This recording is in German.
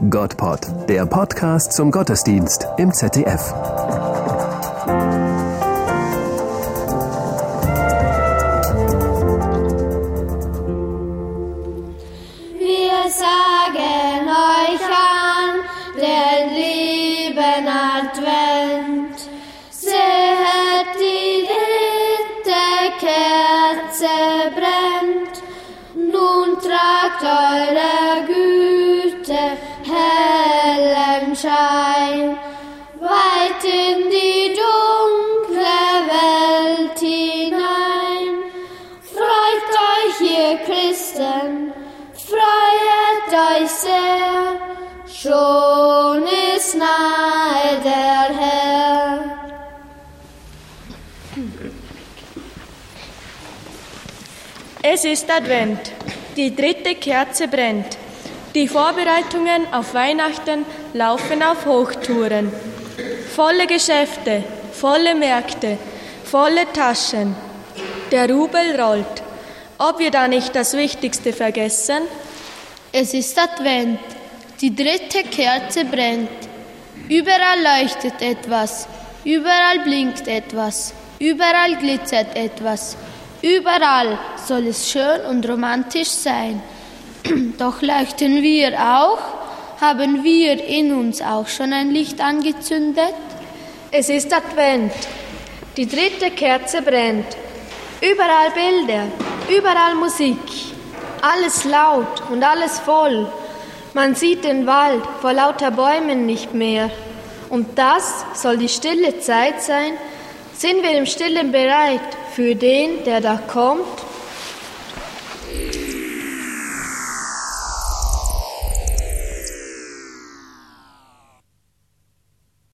Gottpod, der Podcast zum Gottesdienst im ZDF. Wir sagen euch an den lieben Advent. Seht, die dritte Kerze brennt. Nun tragt eure Güte hellen Schein weit in die dunkle Welt hinein. Freut euch, ihr Christen, freut euch sehr, schon ist nahe der Herr. Es ist Advent. Die dritte Kerze brennt. Die Vorbereitungen auf Weihnachten laufen auf Hochtouren. Volle Geschäfte, volle Märkte, volle Taschen. Der Rubel rollt. Ob wir da nicht das Wichtigste vergessen? Es ist Advent. Die dritte Kerze brennt. Überall leuchtet etwas. Überall blinkt etwas. Überall glitzert etwas. Überall soll es schön und romantisch sein. Doch leuchten wir auch? Haben wir in uns auch schon ein Licht angezündet? Es ist Advent. Die dritte Kerze brennt. Überall Bilder, überall Musik. Alles laut und alles voll. Man sieht den Wald vor lauter Bäumen nicht mehr. Und das soll die stille Zeit sein? Sind wir im Stillen bereit für den, der da kommt?